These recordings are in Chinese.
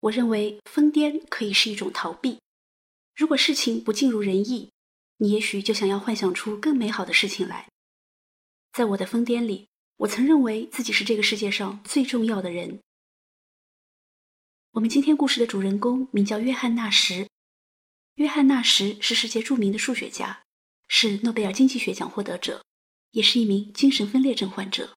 我认为疯癫可以是一种逃避。如果事情不尽如人意，你也许就想要幻想出更美好的事情来。在我的疯癫里，我曾认为自己是这个世界上最重要的人。我们今天故事的主人公名叫约翰·纳什。约翰·纳什是世界著名的数学家，是诺贝尔经济学奖获得者，也是一名精神分裂症患者。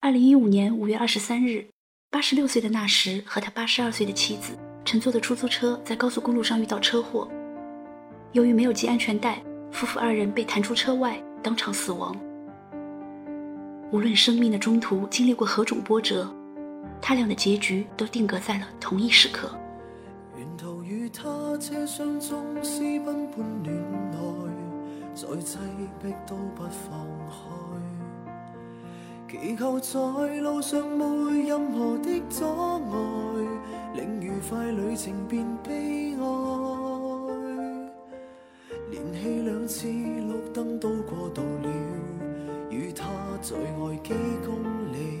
二零一五年五月二十三日，八十六岁的纳什和他八十二岁的妻子乘坐的出租车在高速公路上遇到车祸，由于没有系安全带，夫妇二人被弹出车外，当场死亡。无论生命的中途经历过何种波折。他俩的结局都定格在了同一时刻。沿途与他车厢中私奔般恋爱，再挤迫都不放开。祈求在路上没任何的阻碍，令愉快旅程变悲哀。连续两次绿灯都过度了，与他再爱几公里。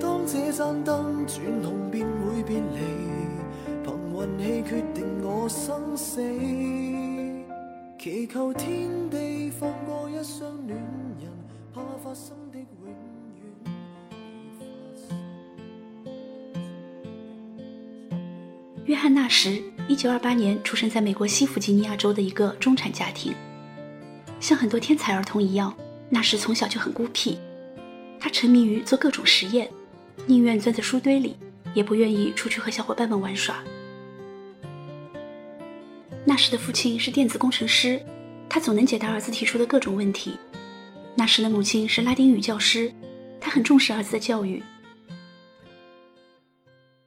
当这盏灯转红便会别离，凭运气决定我生死，祈求天地放过一双恋人，怕发生的永远约翰纳什，一九二八年出生在美国西弗吉尼亚州的一个中产家庭。像很多天才儿童一样，纳什从小就很孤僻，他沉迷于做各种实验。宁愿钻在书堆里，也不愿意出去和小伙伴们玩耍。纳什的父亲是电子工程师，他总能解答儿子提出的各种问题。纳什的母亲是拉丁语教师，她很重视儿子的教育。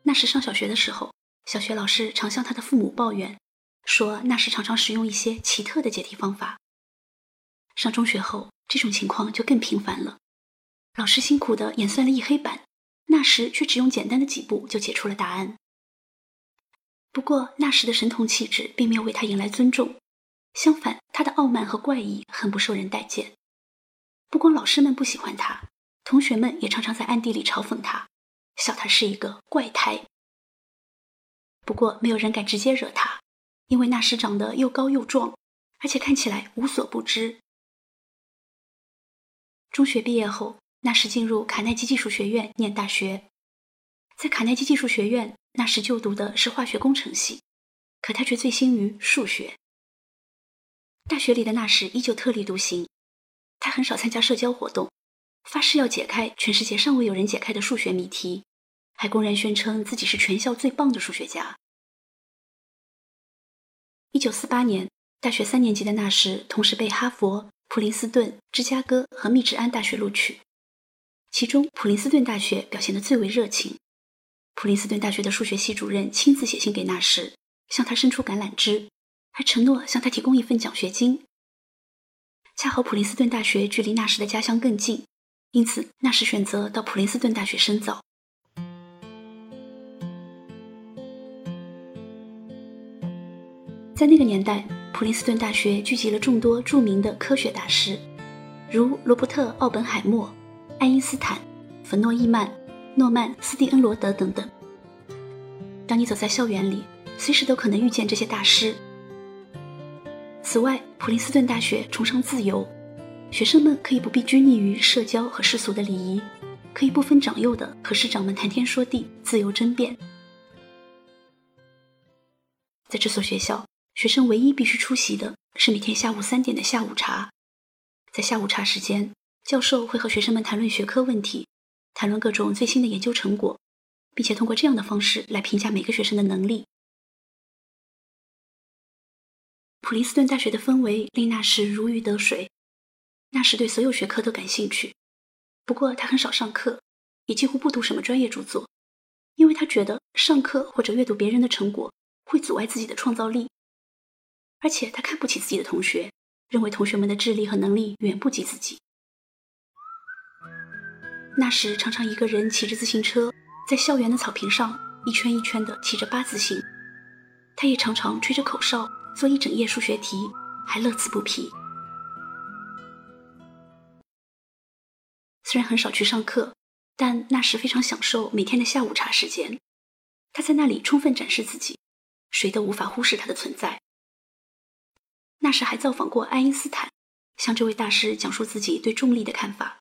纳什上小学的时候，小学老师常向他的父母抱怨，说纳什常常使用一些奇特的解题方法。上中学后，这种情况就更频繁了，老师辛苦的演算了一黑板。那时却只用简单的几步就解出了答案。不过，那时的神童气质并没有为他迎来尊重，相反，他的傲慢和怪异很不受人待见。不光老师们不喜欢他，同学们也常常在暗地里嘲讽他，笑他是一个怪胎。不过，没有人敢直接惹他，因为那时长得又高又壮，而且看起来无所不知。中学毕业后。那时进入卡耐基技术学院念大学，在卡耐基技术学院，那时就读的是化学工程系，可他却醉心于数学。大学里的那时依旧特立独行，他很少参加社交活动，发誓要解开全世界尚未有人解开的数学谜题，还公然宣称自己是全校最棒的数学家。一九四八年，大学三年级的那时，同时被哈佛、普林斯顿、芝加哥和密执安大学录取。其中，普林斯顿大学表现得最为热情。普林斯顿大学的数学系主任亲自写信给纳什，向他伸出橄榄枝，还承诺向他提供一份奖学金。恰好普林斯顿大学距离纳什的家乡更近，因此纳什选择到普林斯顿大学深造。在那个年代，普林斯顿大学聚集了众多著名的科学大师，如罗伯特·奥本海默。爱因斯坦、冯诺依曼、诺曼斯蒂恩罗德等等。当你走在校园里，随时都可能遇见这些大师。此外，普林斯顿大学崇尚自由，学生们可以不必拘泥于社交和世俗的礼仪，可以不分长幼的和师长们谈天说地、自由争辩。在这所学校，学生唯一必须出席的是每天下午三点的下午茶，在下午茶时间。教授会和学生们谈论学科问题，谈论各种最新的研究成果，并且通过这样的方式来评价每个学生的能力。普林斯顿大学的氛围令纳什如鱼得水，纳什对所有学科都感兴趣。不过他很少上课，也几乎不读什么专业著作，因为他觉得上课或者阅读别人的成果会阻碍自己的创造力，而且他看不起自己的同学，认为同学们的智力和能力远不及自己。那时常常一个人骑着自行车，在校园的草坪上一圈一圈的骑着八字形。他也常常吹着口哨做一整夜数学题，还乐此不疲。虽然很少去上课，但纳什非常享受每天的下午茶时间，他在那里充分展示自己，谁都无法忽视他的存在。纳什还造访过爱因斯坦，向这位大师讲述自己对重力的看法。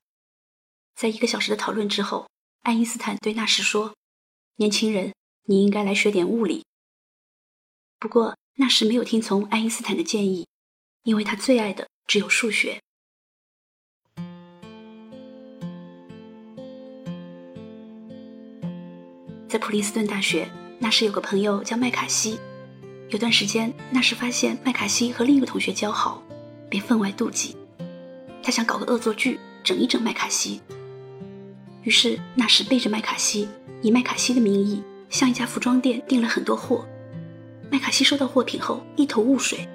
在一个小时的讨论之后，爱因斯坦对纳什说：“年轻人，你应该来学点物理。”不过，纳什没有听从爱因斯坦的建议，因为他最爱的只有数学。在普林斯顿大学，纳什有个朋友叫麦卡锡。有段时间，纳什发现麦卡锡和另一个同学交好，便分外妒忌。他想搞个恶作剧，整一整麦卡锡。于是，纳什背着麦卡锡，以麦卡锡的名义向一家服装店订了很多货。麦卡锡收到货品后一头雾水，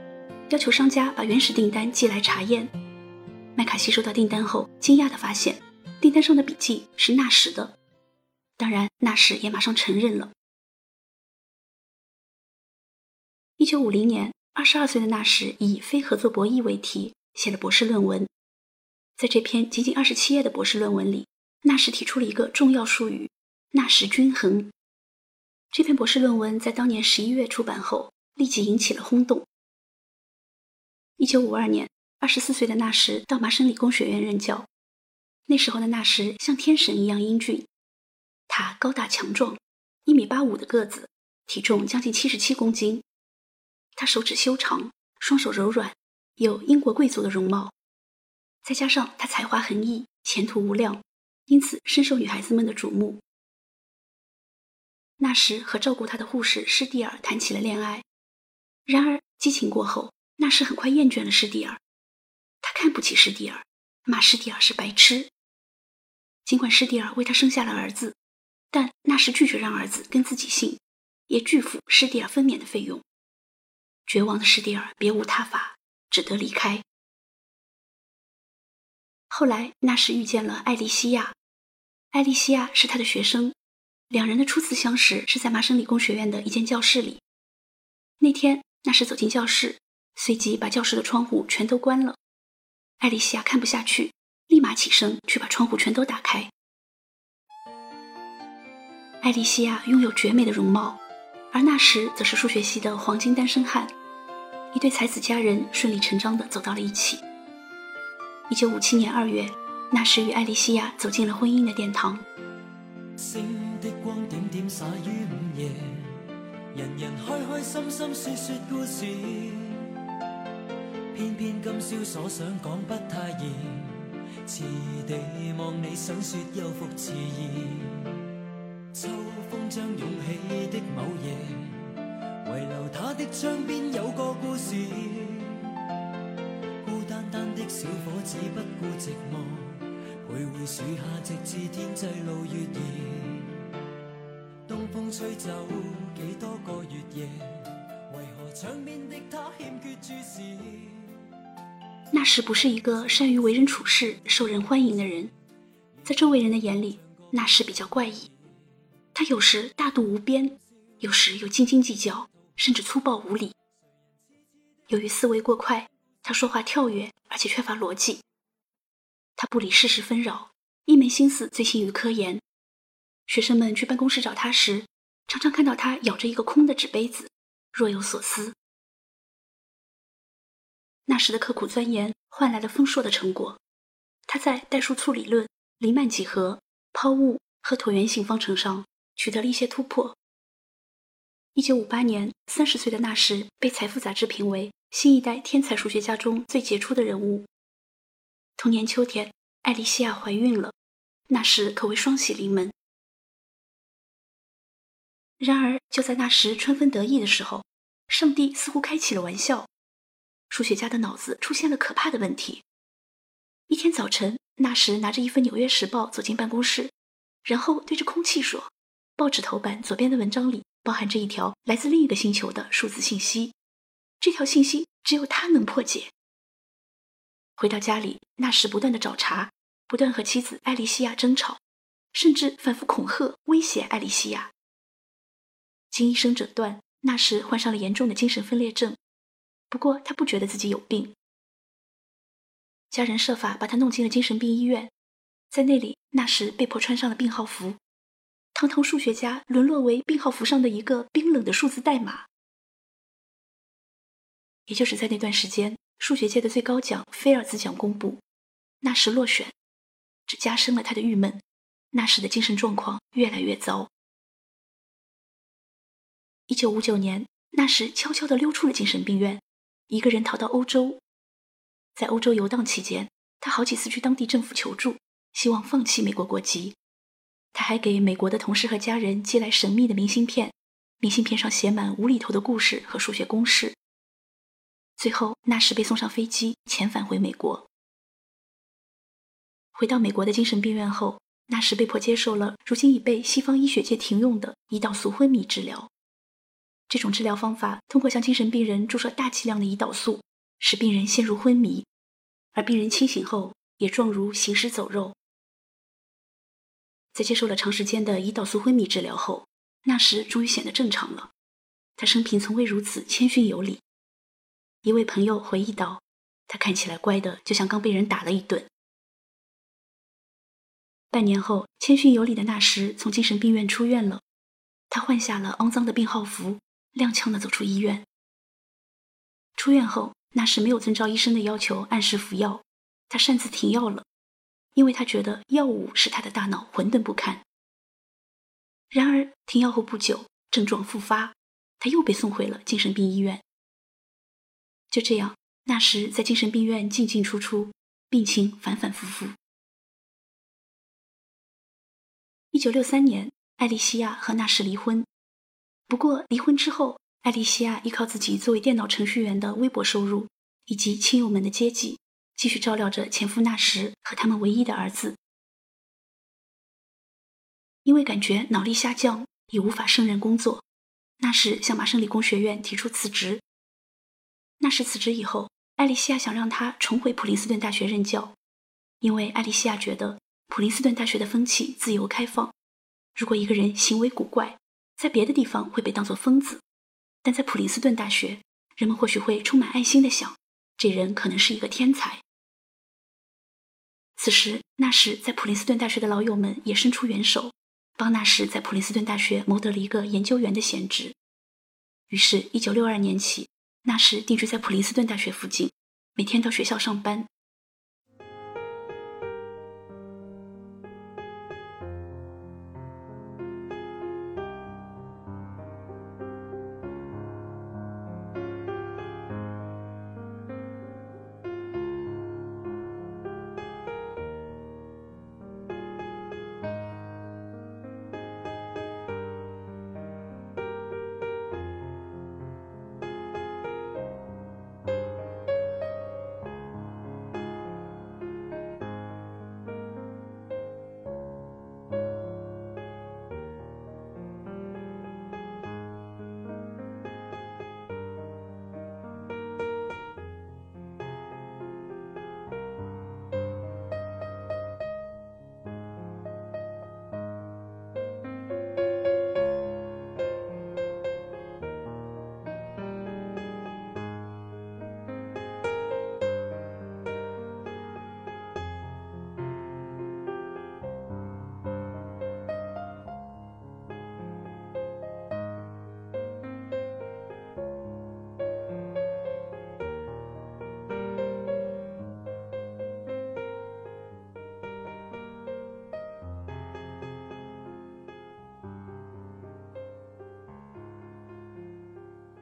要求商家把原始订单寄来查验。麦卡锡收到订单后，惊讶地发现订单上的笔记是纳什的。当然，纳什也马上承认了。一九五零年，二十二岁的纳什以非合作博弈为题写了博士论文。在这篇仅仅二十七页的博士论文里，纳什提出了一个重要术语——纳什均衡。这篇博士论文在当年十一月出版后，立即引起了轰动。一九五二年，二十四岁的纳什到麻省理工学院任教。那时候的纳什像天神一样英俊。他高大强壮，一米八五的个子，体重将近七十七公斤。他手指修长，双手柔软，有英国贵族的容貌。再加上他才华横溢，前途无量，因此深受女孩子们的瞩目。那时和照顾他的护士施蒂尔谈起了恋爱，然而激情过后，那时很快厌倦了施蒂尔。他看不起施蒂尔，骂施蒂尔是白痴。尽管施蒂尔为他生下了儿子。但那时拒绝让儿子跟自己姓，也拒付施蒂尔分娩的费用。绝望的施蒂尔别无他法，只得离开。后来，纳什遇见了艾莉西亚，艾莉西亚是他的学生，两人的初次相识是在麻省理工学院的一间教室里。那天，纳什走进教室，随即把教室的窗户全都关了。艾丽西亚看不下去，立马起身去把窗户全都打开。艾丽西亚拥有绝美的容貌，而那时则是数学系的黄金单身汉，一对才子佳人顺理成章地走到了一起。一九五七年二月，那时与艾丽西亚走进了婚姻的殿堂。的光点点洒于午夜，人人开开心心说说故事，偏偏今宵所想讲不太易，迟地望你想说又复迟疑。秋风将涌起的某夜，遗留他的窗边有个故事。孤单单的小伙子不顾寂寞，徘徊树下直至天际露月儿。吹走几多个月夜，为何窗边的他欠缺注视？那时不是一个善于为人处事、受人欢迎的人，在周围人的眼里，那时比较怪异。他有时大度无边，有时又斤斤计较，甚至粗暴无礼。由于思维过快，他说话跳跃，而且缺乏逻辑。他不理世事纷扰，一门心思醉心于科研。学生们去办公室找他时，常常看到他咬着一个空的纸杯子，若有所思。那时的刻苦钻研换来了丰硕的成果。他在代数簇理论、黎曼几何、抛物和椭圆形方程上。取得了一些突破。一九五八年，三十岁的纳什被《财富》杂志评为新一代天才数学家中最杰出的人物。同年秋天，艾莉西亚怀孕了，那时可谓双喜临门。然而，就在那时春风得意的时候，上帝似乎开起了玩笑，数学家的脑子出现了可怕的问题。一天早晨，那时拿着一份《纽约时报》走进办公室，然后对着空气说。报纸头版左边的文章里包含着一条来自另一个星球的数字信息，这条信息只有他能破解。回到家里，纳什不断的找茬，不断和妻子艾丽西亚争吵，甚至反复恐吓威胁艾莉西亚。经医生诊断，纳什患上了严重的精神分裂症，不过他不觉得自己有病。家人设法把他弄进了精神病医院，在那里，纳什被迫穿上了病号服。堂堂数学家沦落为病号服上的一个冰冷的数字代码。也就是在那段时间，数学界的最高奖菲尔兹奖公布，纳什落选，这加深了他的郁闷。纳什的精神状况越来越糟。一九五九年，纳什悄悄地溜出了精神病院，一个人逃到欧洲。在欧洲游荡期间，他好几次去当地政府求助，希望放弃美国国籍。他还给美国的同事和家人寄来神秘的明信片，明信片上写满无厘头的故事和数学公式。最后，纳什被送上飞机，遣返回美国。回到美国的精神病院后，纳什被迫接受了如今已被西方医学界停用的胰岛素昏迷治疗。这种治疗方法通过向精神病人注射大剂量的胰岛素，使病人陷入昏迷，而病人清醒后也状如行尸走肉。在接受了长时间的胰岛素昏迷治疗后，纳什终于显得正常了。他生平从未如此谦逊有礼。一位朋友回忆道：“他看起来乖的，就像刚被人打了一顿。”半年后，谦逊有礼的纳什从精神病院出院了。他换下了肮脏的病号服，踉跄地走出医院。出院后，纳什没有遵照医生的要求按时服药，他擅自停药了。因为他觉得药物使他的大脑混沌不堪。然而停药后不久，症状复发，他又被送回了精神病医院。就这样，纳什在精神病院进进出出，病情反反复复。一九六三年，艾丽西亚和纳什离婚。不过离婚之后，艾莉西亚依靠自己作为电脑程序员的微薄收入，以及亲友们的接济。继续照料着前夫纳什和他们唯一的儿子。因为感觉脑力下降，已无法胜任工作，纳什向麻省理工学院提出辞职。纳什辞职以后，艾莉西亚想让他重回普林斯顿大学任教，因为艾莉西亚觉得普林斯顿大学的风气自由开放。如果一个人行为古怪，在别的地方会被当作疯子，但在普林斯顿大学，人们或许会充满爱心的想，这人可能是一个天才。此时，纳什在普林斯顿大学的老友们也伸出援手，帮纳什在普林斯顿大学谋得了一个研究员的闲职。于是，一九六二年起，纳什定居在普林斯顿大学附近，每天到学校上班。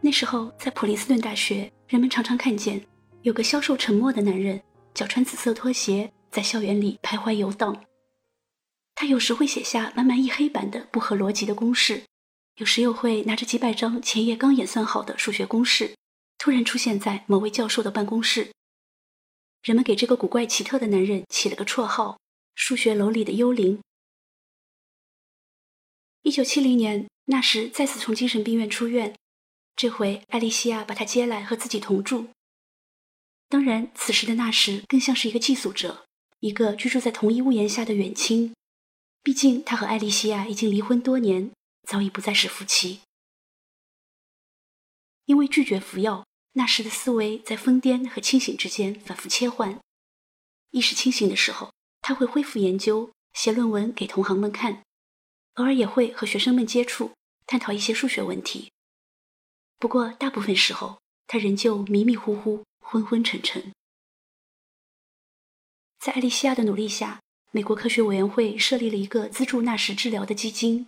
那时候，在普林斯顿大学，人们常常看见有个消瘦沉默的男人，脚穿紫色拖鞋，在校园里徘徊游荡。他有时会写下满满一黑板的不合逻辑的公式，有时又会拿着几百张前夜刚演算好的数学公式，突然出现在某位教授的办公室。人们给这个古怪奇特的男人起了个绰号——数学楼里的幽灵。一九七零年，那时再次从精神病院出院。这回，艾丽西亚把他接来和自己同住。当然，此时的纳什更像是一个寄宿者，一个居住在同一屋檐下的远亲。毕竟，他和艾丽西亚已经离婚多年，早已不再是夫妻。因为拒绝服药，纳什的思维在疯癫和清醒之间反复切换。意识清醒的时候，他会恢复研究，写论文给同行们看，偶尔也会和学生们接触，探讨一些数学问题。不过大部分时候，他仍旧迷迷糊糊、昏昏沉沉。在艾丽西亚的努力下，美国科学委员会设立了一个资助纳什治疗的基金。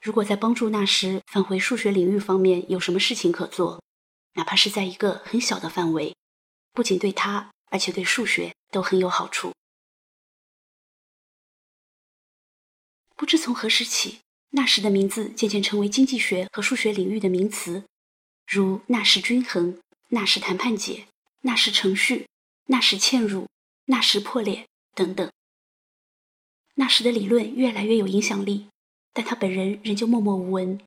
如果在帮助纳什返回数学领域方面有什么事情可做，哪怕是在一个很小的范围，不仅对他，而且对数学都很有好处。不知从何时起，纳什的名字渐渐成为经济学和数学领域的名词，如纳什均衡、纳什谈判解、纳什程序、纳什嵌入。纳什破裂等等。纳什的理论越来越有影响力，但他本人仍旧默默无闻。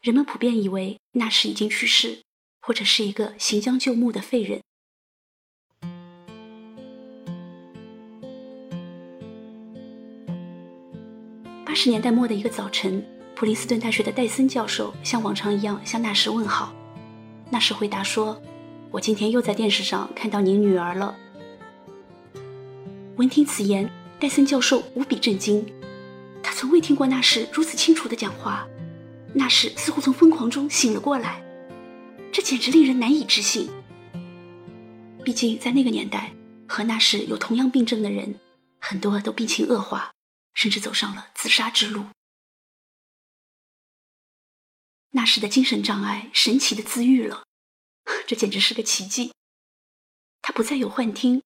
人们普遍以为纳什已经去世，或者是一个行将就木的废人。八十年代末的一个早晨，普林斯顿大学的戴森教授像往常一样向纳什问好。纳什回答说：“我今天又在电视上看到您女儿了。”闻听此言，戴森教授无比震惊。他从未听过纳什如此清楚的讲话。纳什似乎从疯狂中醒了过来，这简直令人难以置信。毕竟在那个年代，和纳什有同样病症的人，很多都病情恶化，甚至走上了自杀之路。纳什的精神障碍神奇的自愈了，这简直是个奇迹。他不再有幻听。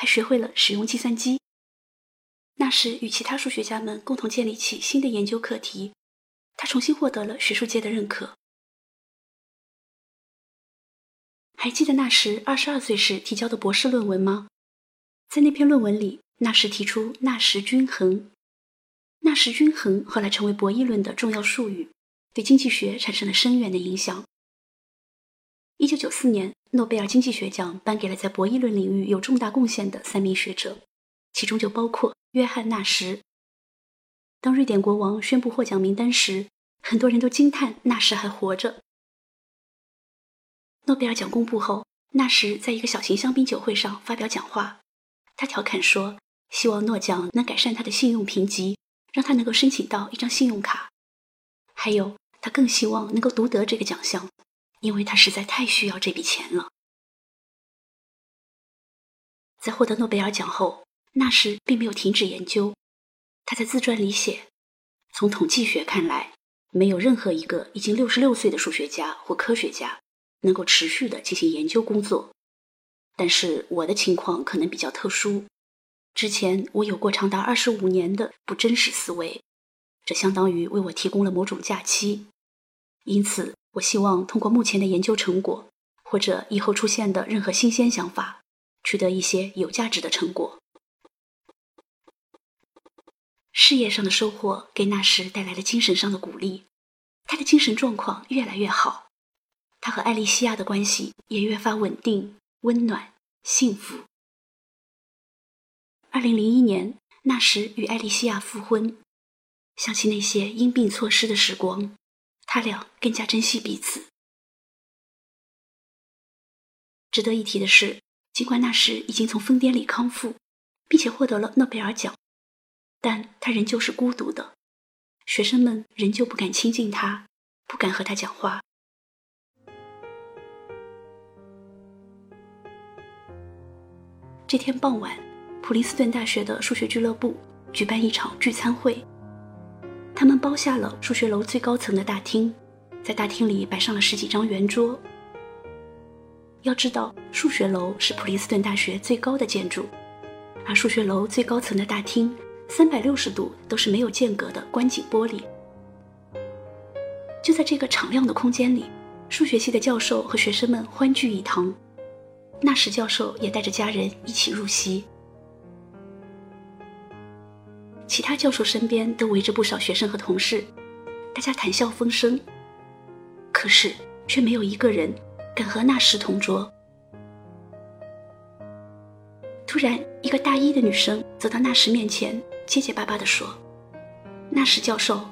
还学会了使用计算机。那时，与其他数学家们共同建立起新的研究课题，他重新获得了学术界的认可。还记得那时二十二岁时提交的博士论文吗？在那篇论文里，纳什提出纳什均衡。纳什均衡后来成为博弈论的重要术语，对经济学产生了深远的影响。一九九四年。诺贝尔经济学奖颁给了在博弈论领域有重大贡献的三名学者，其中就包括约翰·纳什。当瑞典国王宣布获奖名单时，很多人都惊叹纳什还活着。诺贝尔奖公布后，纳什在一个小型香槟酒会上发表讲话，他调侃说：“希望诺奖能改善他的信用评级，让他能够申请到一张信用卡。还有，他更希望能够独得这个奖项。”因为他实在太需要这笔钱了。在获得诺贝尔奖后，纳什并没有停止研究。他在自传里写：“从统计学看来，没有任何一个已经六十六岁的数学家或科学家能够持续的进行研究工作。但是我的情况可能比较特殊。之前我有过长达二十五年的不真实思维，这相当于为我提供了某种假期。因此。”我希望通过目前的研究成果，或者以后出现的任何新鲜想法，取得一些有价值的成果。事业上的收获给纳什带来了精神上的鼓励，他的精神状况越来越好，他和艾丽西亚的关系也越发稳定、温暖、幸福。二零零一年，纳什与艾丽西亚复婚，想起那些因病错失的时光。他俩更加珍惜彼此。值得一提的是，尽管那时已经从疯癫里康复，并且获得了诺贝尔奖，但他仍旧是孤独的。学生们仍旧不敢亲近他，不敢和他讲话。这天傍晚，普林斯顿大学的数学俱乐部举办一场聚餐会。他们包下了数学楼最高层的大厅，在大厅里摆上了十几张圆桌。要知道，数学楼是普林斯顿大学最高的建筑，而数学楼最高层的大厅三百六十度都是没有间隔的观景玻璃。就在这个敞亮的空间里，数学系的教授和学生们欢聚一堂。纳什教授也带着家人一起入席。其他教授身边都围着不少学生和同事，大家谈笑风生。可是却没有一个人敢和纳什同桌。突然，一个大一的女生走到纳什面前，结结巴巴地说：“纳什教授，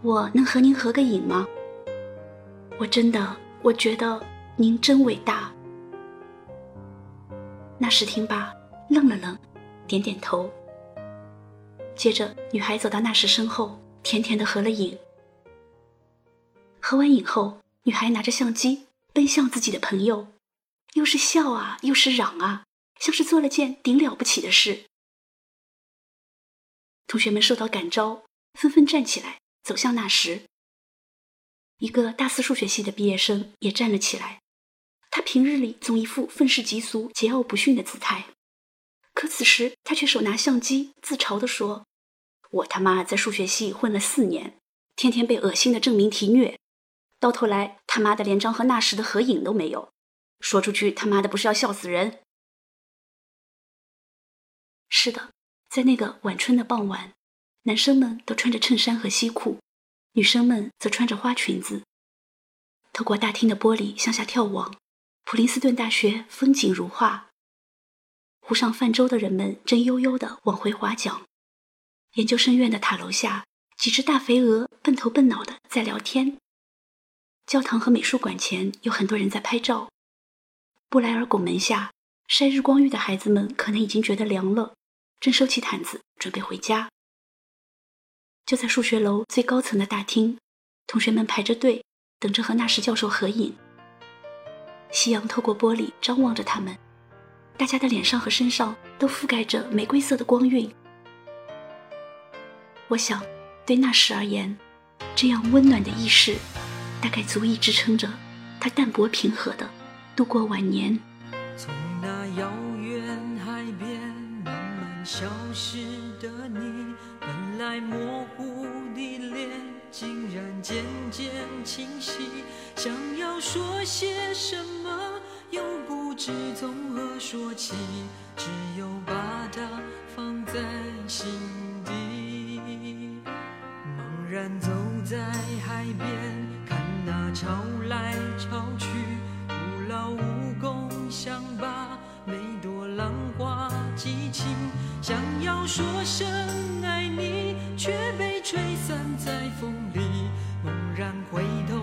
我能和您合个影吗？我真的，我觉得您真伟大。”纳什听罢，愣了愣，点点头。接着，女孩走到那时身后，甜甜的合了影。合完影后，女孩拿着相机奔向自己的朋友，又是笑啊，又是嚷啊，像是做了件顶了不起的事。同学们受到感召，纷纷站起来走向那时。一个大四数学系的毕业生也站了起来，他平日里总一副愤世嫉俗、桀骜不驯的姿态。可此时，他却手拿相机，自嘲地说：“我他妈在数学系混了四年，天天被恶心的证明题虐，到头来他妈的连张和那时的合影都没有。说出去他妈的不是要笑死人？”是的，在那个晚春的傍晚，男生们都穿着衬衫和西裤，女生们则穿着花裙子，透过大厅的玻璃向下眺望，普林斯顿大学风景如画。湖上泛舟的人们正悠悠地往回划桨，研究生院的塔楼下，几只大肥鹅笨头笨脑的在聊天。教堂和美术馆前有很多人在拍照。布莱尔拱门下晒日光浴的孩子们可能已经觉得凉了，正收起毯子准备回家。就在数学楼最高层的大厅，同学们排着队等着和纳什教授合影。夕阳透过玻璃张望着他们。大家的脸上和身上都覆盖着玫瑰色的光晕。我想，对那时而言，这样温暖的意识，大概足以支撑着他淡泊平和的度过晚年。从那遥远海边慢慢消失的你，本来模糊的脸，竟然渐渐清晰。想要说些什么？又不知从何说起，只有把它放在心底。走在海边，看那潮来潮去，徒劳无功，想把每朵浪花记清。想要说声爱你，却被吹散在风里。猛然回头。